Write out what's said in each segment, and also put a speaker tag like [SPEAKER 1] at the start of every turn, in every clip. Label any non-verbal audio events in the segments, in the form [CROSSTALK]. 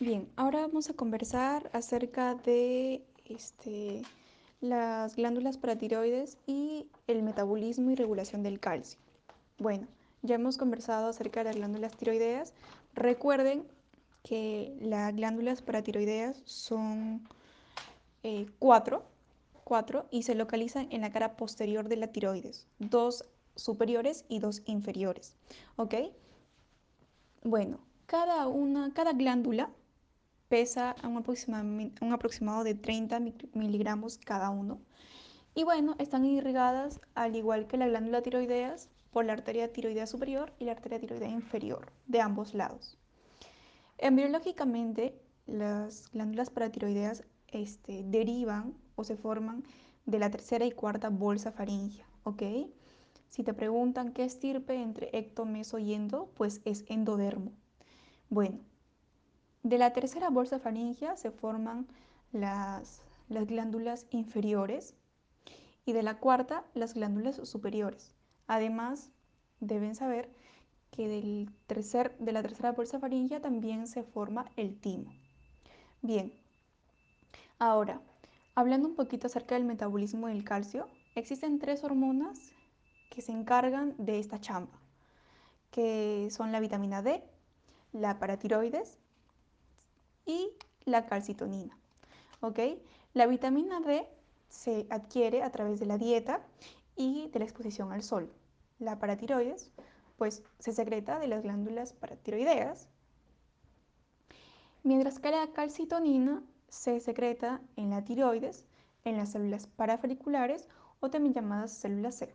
[SPEAKER 1] Bien, ahora vamos a conversar acerca de este, las glándulas paratiroides y el metabolismo y regulación del calcio. Bueno, ya hemos conversado acerca de las glándulas tiroideas. Recuerden que las glándulas paratiroideas son eh, cuatro, cuatro y se localizan en la cara posterior de la tiroides, dos superiores y dos inferiores. ¿Ok? Bueno, cada una, cada glándula pesa un, aproximado de 30 miligramos cada uno. Y bueno, están irrigadas, al igual que la glándula tiroideas, por la arteria tiroidea superior y la arteria tiroidea inferior, de ambos lados. Embriológicamente, las glándulas paratiroideas este, derivan o se forman de la tercera y cuarta bolsa faríngea, ¿ok? Si te preguntan qué estirpe entre ecto, meso y endo, pues es endodermo. Bueno, de la tercera bolsa faríngea se forman las, las glándulas inferiores y de la cuarta las glándulas superiores. Además, deben saber que del tercer, de la tercera bolsa faríngea también se forma el timo. Bien, ahora, hablando un poquito acerca del metabolismo del calcio, existen tres hormonas que se encargan de esta chamba, que son la vitamina D, la paratiroides y la calcitonina. ¿ok? La vitamina D se adquiere a través de la dieta y de la exposición al sol. La paratiroides, pues se secreta de las glándulas paratiroideas, mientras que la calcitonina se secreta en la tiroides, en las células parafoliculares o también llamadas células C.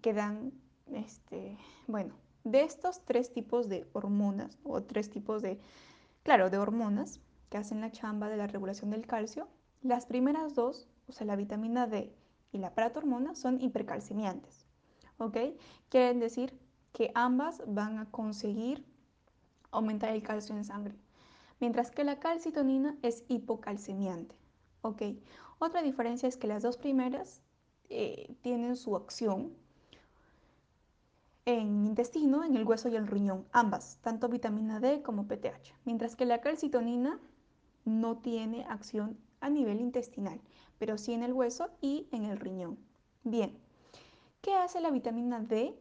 [SPEAKER 1] Que dan, este, bueno, de estos tres tipos de hormonas o tres tipos de, claro, de hormonas que hacen la chamba de la regulación del calcio, las primeras dos, o sea, la vitamina D y la paratormona, son hipercalcemiantes. ¿Ok? Quieren decir que ambas van a conseguir aumentar el calcio en sangre, mientras que la calcitonina es hipocalcemiante. ¿Ok? Otra diferencia es que las dos primeras eh, tienen su acción en intestino, en el hueso y el riñón, ambas, tanto vitamina D como PTH, mientras que la calcitonina no tiene acción a nivel intestinal, pero sí en el hueso y en el riñón. Bien, ¿qué hace la vitamina D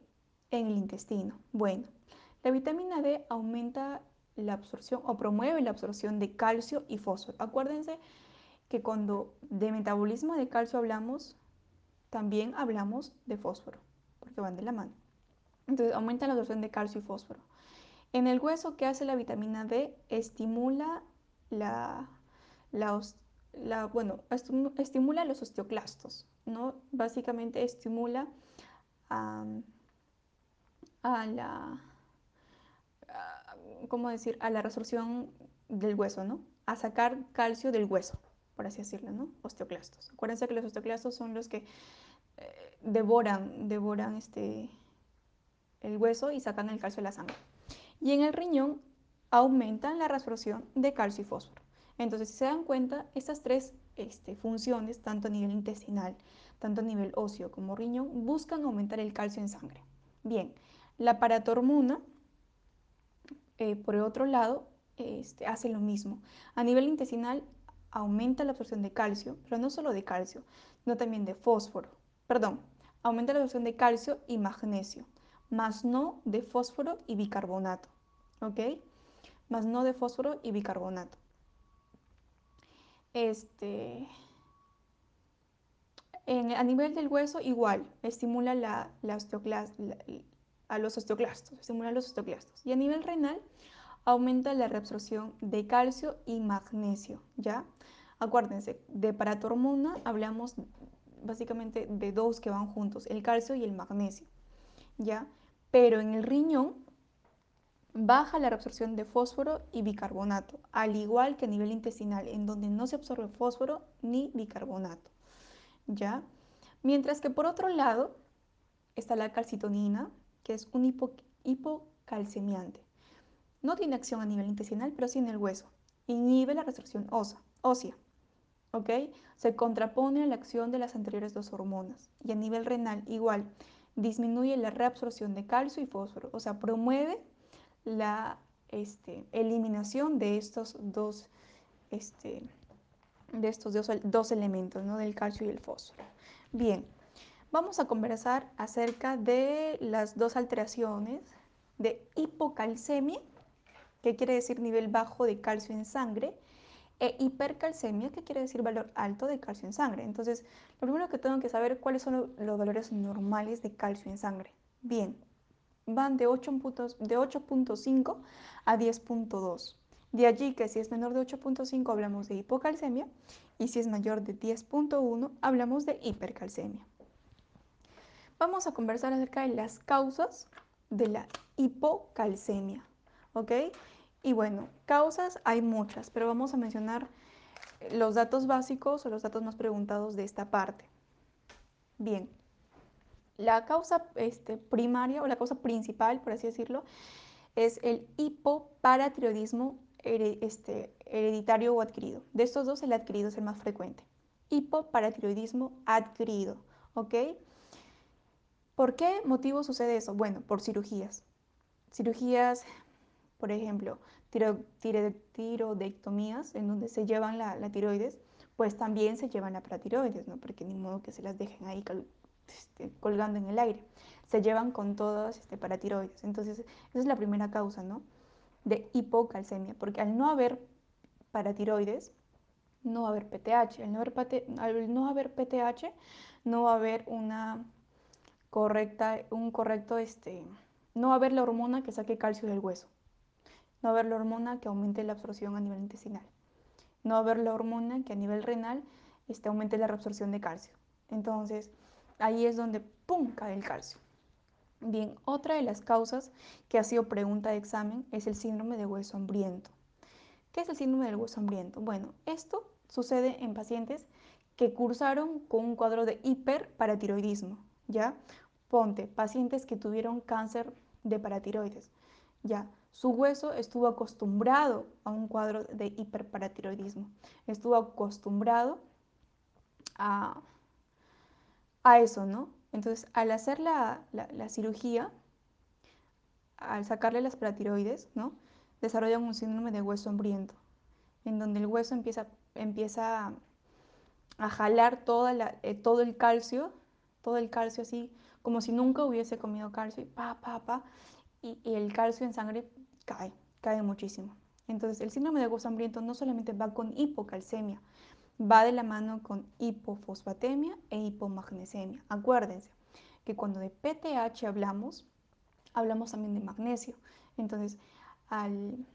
[SPEAKER 1] en el intestino? Bueno, la vitamina D aumenta la absorción o promueve la absorción de calcio y fósforo. Acuérdense que cuando de metabolismo de calcio hablamos, también hablamos de fósforo, porque van de la mano. Entonces aumenta la absorción de calcio y fósforo. En el hueso, ¿qué hace la vitamina D? Estimula la, bueno, estimula los osteoclastos, ¿no? Básicamente estimula a, la, ¿cómo decir? A la resorción del hueso, ¿no? A sacar calcio del hueso, por así decirlo, ¿no? Osteoclastos. Acuérdense que los osteoclastos son los que eh, devoran, devoran este, el hueso y sacan el calcio de la sangre. Y en el riñón aumentan la reabsorción de calcio y fósforo. Entonces, si se dan cuenta, estas tres este, funciones, tanto a nivel intestinal, tanto a nivel óseo como riñón, buscan aumentar el calcio en sangre. Bien, la paratormona, eh, por otro lado, este, hace lo mismo. A nivel intestinal aumenta la absorción de calcio, pero no solo de calcio, sino también de fósforo. Perdón, aumenta la absorción de calcio y magnesio más no de fósforo y bicarbonato. ¿Ok? Más no de fósforo y bicarbonato. Este, a nivel del hueso, igual, estimula la, a los osteoclastos, estimula los osteoclastos. Y a nivel renal, aumenta la reabsorción de calcio y magnesio, ¿ya? Acuérdense, de paratormona hablamos básicamente de dos que van juntos, el calcio y el magnesio, ¿ya? Pero en el riñón baja la reabsorción de fósforo y bicarbonato, al igual que a nivel intestinal, en donde no se absorbe fósforo ni bicarbonato. ¿Ya? Mientras que por otro lado está la calcitonina, que es un hipocalcemiante. No tiene acción a nivel intestinal, pero sí en el hueso. Inhibe la resorción ósea. ¿Ok? Se contrapone a la acción de las anteriores dos hormonas. Y a nivel renal, igual disminuye la reabsorción de calcio y fósforo, o sea, promueve la, este, eliminación de estos dos, este, de estos dos, elementos, ¿no? del calcio y el fósforo. Bien, vamos a conversar acerca de las dos alteraciones de hipocalcemia, que quiere decir nivel bajo de calcio en sangre, e hipercalcemia, que quiere decir valor alto de calcio en sangre. Entonces, lo primero que tengo que saber cuáles son los valores normales de calcio en sangre. Bien, van de 8.5 a 10.2. De allí que si es menor de 8.5 hablamos de hipocalcemia y si es mayor de 10.1 hablamos de hipercalcemia. Vamos a conversar acerca de las causas de la hipocalcemia, ¿ok? Y bueno, causas hay muchas, pero vamos a mencionar los datos básicos o los datos más preguntados de esta parte. Bien, la causa este, primaria o la causa principal, por así decirlo, es el hipoparatiroidismo este, hereditario o adquirido. De estos dos, el adquirido es el más frecuente. Hipoparatiroidismo adquirido, ¿ok? ¿Por qué motivo sucede eso? Bueno, por cirugías. Cirugías, por ejemplo, tiroidectomías, en donde se llevan la, tiroides, pues también se llevan la paratiroides, ¿no? Porque ni modo que se las dejen ahí este, colgando en el aire. Se llevan con todas este, paratiroides. Entonces, esa es la primera causa, ¿no? De hipocalcemia, porque al no haber paratiroides, no va a haber PTH. Al no haber, al no haber PTH, no va a haber una correcta, un correcto, este, no va a haber la hormona que saque calcio del hueso. No va haber la hormona que aumente la absorción a nivel intestinal. No va haber la hormona que a nivel renal este, aumente la reabsorción de calcio. Entonces, ahí es donde ¡pum! cae el calcio. Bien, otra de las causas que ha sido pregunta de examen es el síndrome de hueso hambriento. ¿Qué es el síndrome del hueso hambriento? Bueno, esto sucede en pacientes que cursaron con un cuadro de hiperparatiroidismo, ¿ya? Ponte, pacientes que tuvieron cáncer de paratiroides, ¿ya? Su hueso estuvo acostumbrado a un cuadro de hiperparatiroidismo, estuvo acostumbrado a a eso, ¿no? Entonces, al hacer la, cirugía, al sacarle las paratiroides, ¿no? Desarrollan un síndrome de hueso hambriento, en donde el hueso empieza, empieza a jalar toda la, eh, todo el calcio, todo el calcio así, como si nunca hubiese comido calcio, y pa, pa, pa, y el calcio en sangre cae, cae muchísimo. Entonces, el síndrome de hueso hambriento no solamente va con hipocalcemia, va de la mano con hipofosfatemia e hipomagnesemia. Acuérdense que cuando de PTH hablamos, hablamos también de magnesio. Entonces, al,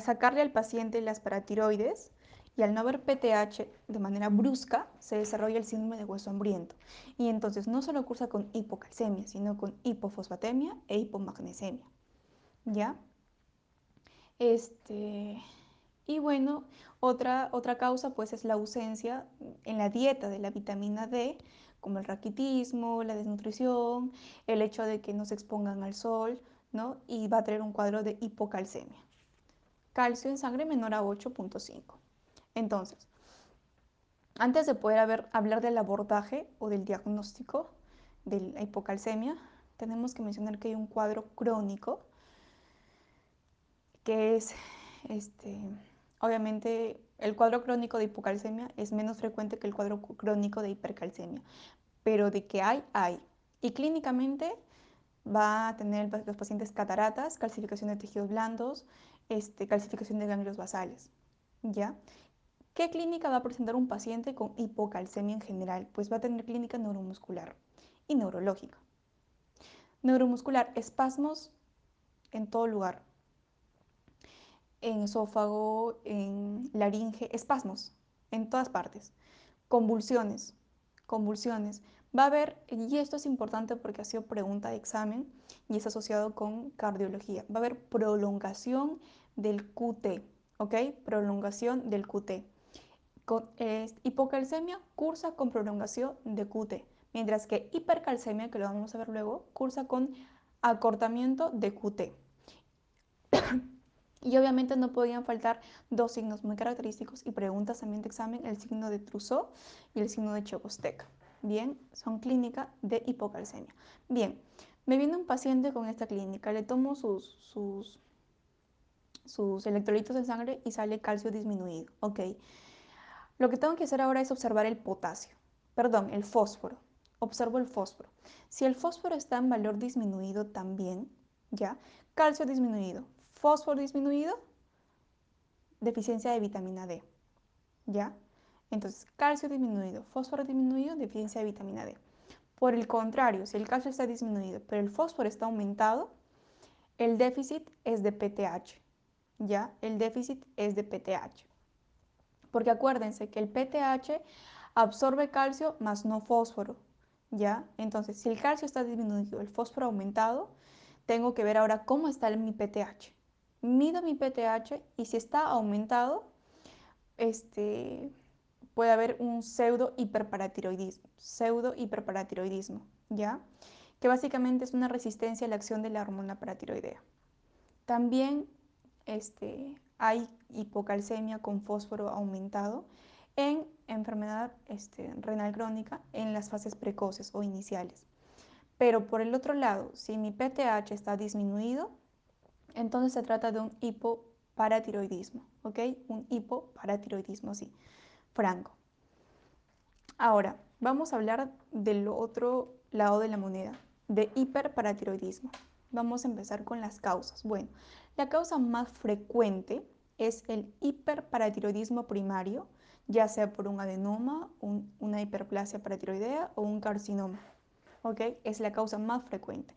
[SPEAKER 1] sacarle al paciente las paratiroides y al no haber PTH de manera brusca, se desarrolla el síndrome de hueso hambriento. Y entonces no solo cursa con hipocalcemia, sino con hipofosfatemia e hipomagnesemia. ¿Ya? Este, y bueno, otra, otra causa pues es la ausencia en la dieta de la vitamina D, como el raquitismo, la desnutrición, el hecho de que no se expongan al sol, ¿no? Y va a tener un cuadro de hipocalcemia. Calcio en sangre menor a 8.5. Entonces, antes de poder hablar del abordaje o del diagnóstico de la hipocalcemia, tenemos que mencionar que hay un cuadro crónico que es este, Obviamente, el cuadro crónico de hipocalcemia es menos frecuente que el cuadro crónico de hipercalcemia, pero de que hay, hay. Y clínicamente va a tener los pacientes cataratas, calcificación de tejidos blandos, este, calcificación de ganglios basales. ¿Ya? ¿Qué clínica va a presentar un paciente con hipocalcemia en general? Pues va a tener clínica neuromuscular y neurológica. Neuromuscular, espasmos en todo lugar, en esófago, en laringe, espasmos en todas partes, convulsiones, convulsiones. Va a haber, y esto es importante porque ha sido pregunta de examen y es asociado con cardiología, va a haber prolongación del QT, ¿ok? Prolongación del QT. Hipocalcemia cursa con prolongación de QT, mientras que hipercalcemia, que lo vamos a ver luego, cursa con acortamiento de QT. [COUGHS] Y obviamente no podían faltar dos signos muy característicos y preguntas también de examen, el signo de Trousseau y el signo de Chobostek. Bien, son clínica de hipocalcemia. Bien, me viene un paciente con esta clínica, le tomo sus, sus, sus electrolitos en sangre y sale calcio disminuido. Ok. Lo que tengo que hacer ahora es observar el potasio, perdón, el fósforo. Observo el fósforo. Si el fósforo está en valor disminuido también, ¿ya? Calcio disminuido, fósforo disminuido, deficiencia de vitamina D, ¿ya? Entonces, calcio disminuido, fósforo disminuido, deficiencia de vitamina D. Por el contrario, si el calcio está disminuido, pero el fósforo está aumentado, el déficit es de PTH, ¿ya? El déficit es de PTH. Porque acuérdense que el PTH absorbe calcio más no fósforo, ¿ya? Entonces, si el calcio está disminuido, el fósforo aumentado, tengo que ver ahora cómo está mi PTH. Mido mi PTH y si está aumentado, este, puede haber un pseudo hiperparatiroidismo, pseudo hiperparatiroidismo, ¿ya? Que básicamente es una resistencia a la acción de la hormona paratiroidea. También este, hay hipocalcemia con fósforo aumentado en enfermedad este, renal crónica en las fases precoces o iniciales. Pero por el otro lado, si mi PTH está disminuido, entonces se trata de un hipoparatiroidismo, ¿ok? Un hipoparatiroidismo, sí, franco. Ahora, vamos a hablar del otro lado de la moneda, de hiperparatiroidismo. Vamos a empezar con las causas. Bueno, la causa más frecuente es el hiperparatiroidismo primario, ya sea por un adenoma, una hiperplasia paratiroidea o un carcinoma. ¿Ok? Es la causa más frecuente.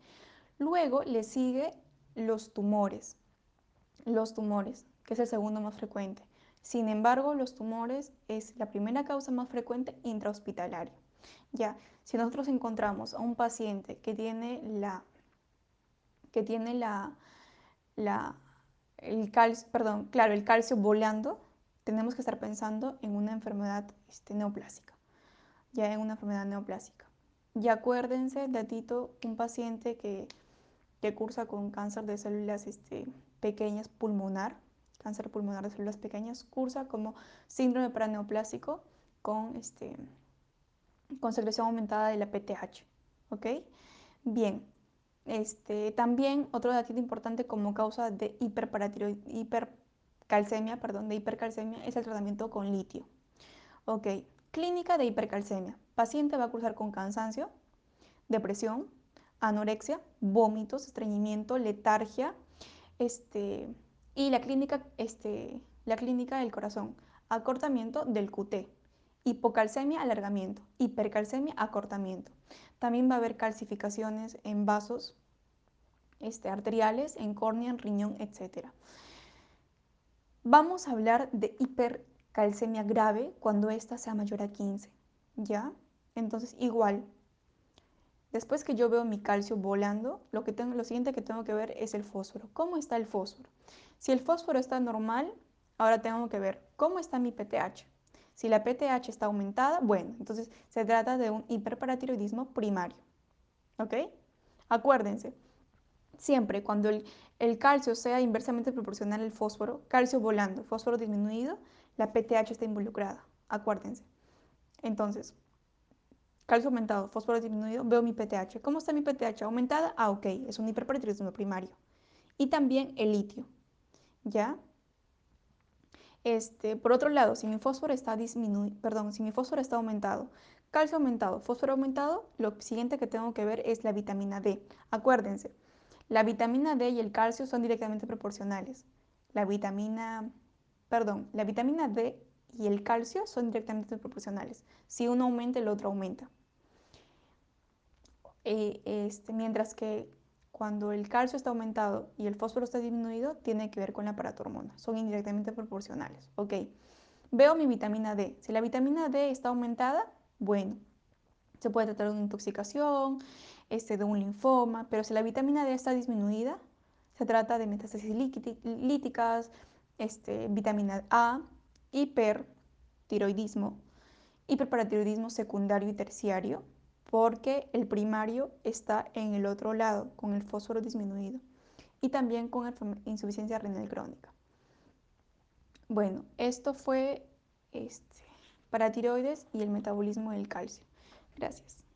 [SPEAKER 1] Luego le sigue los tumores. Los tumores, que es el segundo más frecuente. Sin embargo, los tumores es la primera causa más frecuente intrahospitalaria. Ya, si nosotros encontramos a un paciente que tiene la que tiene la, la el calcio, perdón, claro, el calcio volando, tenemos que estar pensando en una enfermedad este, neoplásica, ya en una enfermedad neoplásica. Y acuérdense, datito, un paciente que, que cursa con cáncer de células este, pequeñas pulmonar, cáncer pulmonar de células pequeñas, cursa como síndrome paraneoplásico con, este, con secreción aumentada de la PTH. ¿Ok? Bien, este, también otro dato importante como causa de hipercalcemia, perdón, de hipercalcemia es el tratamiento con litio. Ok, clínica de hipercalcemia. Paciente va a cursar con cansancio, depresión, anorexia, vómitos, estreñimiento, letargia, este, y la clínica, este, la clínica del corazón, acortamiento del QT, hipocalcemia, alargamiento, hipercalcemia, acortamiento. También va a haber calcificaciones en vasos este, arteriales, en córnea, en riñón, etc. Vamos a hablar de hipercalcemia grave cuando ésta sea mayor a 15, ¿ya? Entonces, igual, después que yo veo mi calcio volando, lo, que tengo, lo siguiente que tengo que ver es el fósforo. ¿Cómo está el fósforo? Si el fósforo está normal, ahora tengo que ver cómo está mi PTH. Si la PTH está aumentada, bueno, entonces se trata de un hiperparatiroidismo primario. ¿Ok? Acuérdense, siempre cuando el, calcio sea inversamente proporcional al fósforo, calcio volando, fósforo disminuido, la PTH está involucrada. Acuérdense. Entonces, calcio aumentado, fósforo disminuido, veo mi PTH. ¿Cómo está mi PTH? ¿Aumentada? Ah, ok, es un hiperparatiroidismo primario. Y también el litio, ¿ya? Este, por otro lado, si mi fósforo está disminuido, perdón, si mi fósforo está aumentado, calcio aumentado, fósforo aumentado, lo siguiente que tengo que ver es la vitamina D. Acuérdense, la vitamina D y el calcio son directamente proporcionales. La vitamina, perdón, la vitamina D y el calcio son directamente proporcionales. Si uno aumenta, el otro aumenta. Eh, este, mientras que cuando el calcio está aumentado y el fósforo está disminuido, tiene que ver con la paratormona. Son indirectamente proporcionales. Ok. Veo mi vitamina D. Si la vitamina D está aumentada, bueno, se puede tratar de una intoxicación, este, de un linfoma, pero si la vitamina D está disminuida, se trata de metástasis líticas, este, vitamina A, hipertiroidismo, hiperparatiroidismo secundario y terciario, porque el primario está en el otro lado, con el fósforo disminuido, y también con insuficiencia renal crónica. Bueno, esto fue este, para tiroides y el metabolismo del calcio. Gracias.